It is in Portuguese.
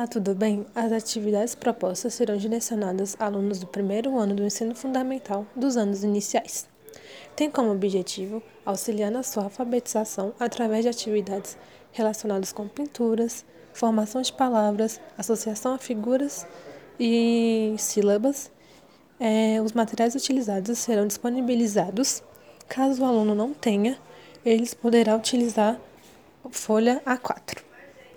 Olá, tudo bem? As atividades propostas serão direcionadas a alunos do primeiro ano do ensino fundamental dos anos iniciais. Tem como objetivo auxiliar na sua alfabetização através de atividades relacionadas com pinturas, formação de palavras, associação a figuras e sílabas. É, os materiais utilizados serão disponibilizados. Caso o aluno não tenha, eles poderá utilizar folha A4.